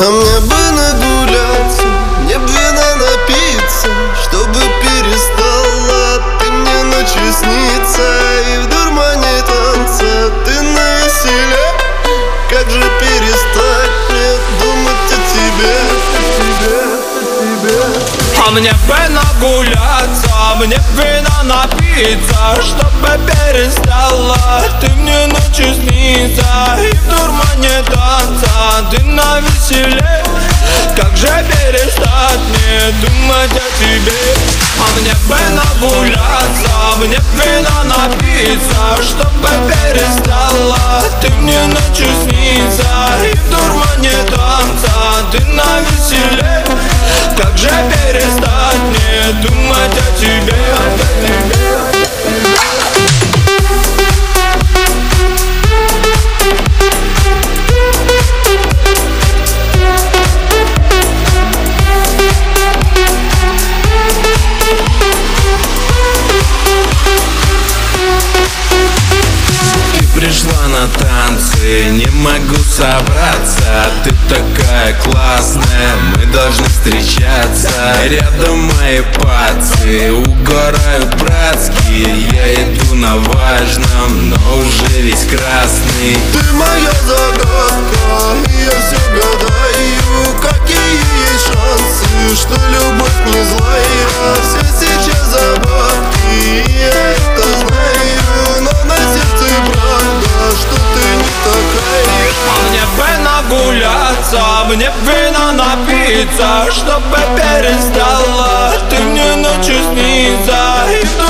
А мне бы нагуляться, мне бы вина напиться Чтобы перестала ты мне ночью сниться И в дурмане танца. Ты на веселе? Как же перестать мне думать о тебе, о тебе, о тебе А мне бы нагуляться, а мне бы вина напиться Чтобы перестала ты мне ночью сниться ты на веселе. Как же перестать мне думать о тебе? А мне бы нагуляться, а мне бы напиться Чтобы перестала. Ты мне ночью сниться пришла на танцы, не могу собраться. Ты такая классная, мы должны встречаться. Рядом мои пацы, угорают братские Я иду на важном, но уже весь красный. Ты моя загадка, я все гадаю Какие вина напиться Чтобы перестала ты мне ночью сниться И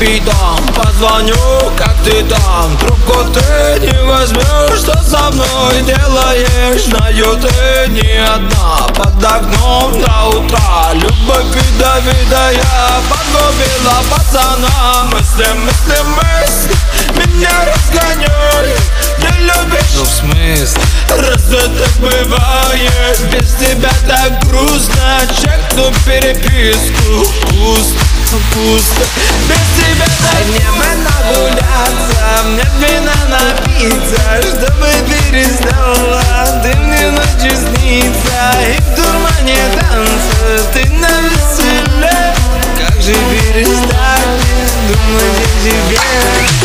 пятам Позвоню, как ты там. Трубку ты не возьмешь Что со мной делаешь? Знаю, ты не одна. Под окном до утра. Любовь и Давида я Погубила пацана. Мысли, мысли, мысли Меня разгоняют. Не любишь? Ну в смысле? Разве так бывает? Без тебя так грустно. Чекну переписку. Пусто, пусто. Без тебя так не бы нагуляться. Мне вина напиться Чтобы перестала. Ты мне ночью снится. И в дурмане танца Ты на веселе. Как же перестать? Думать о тебе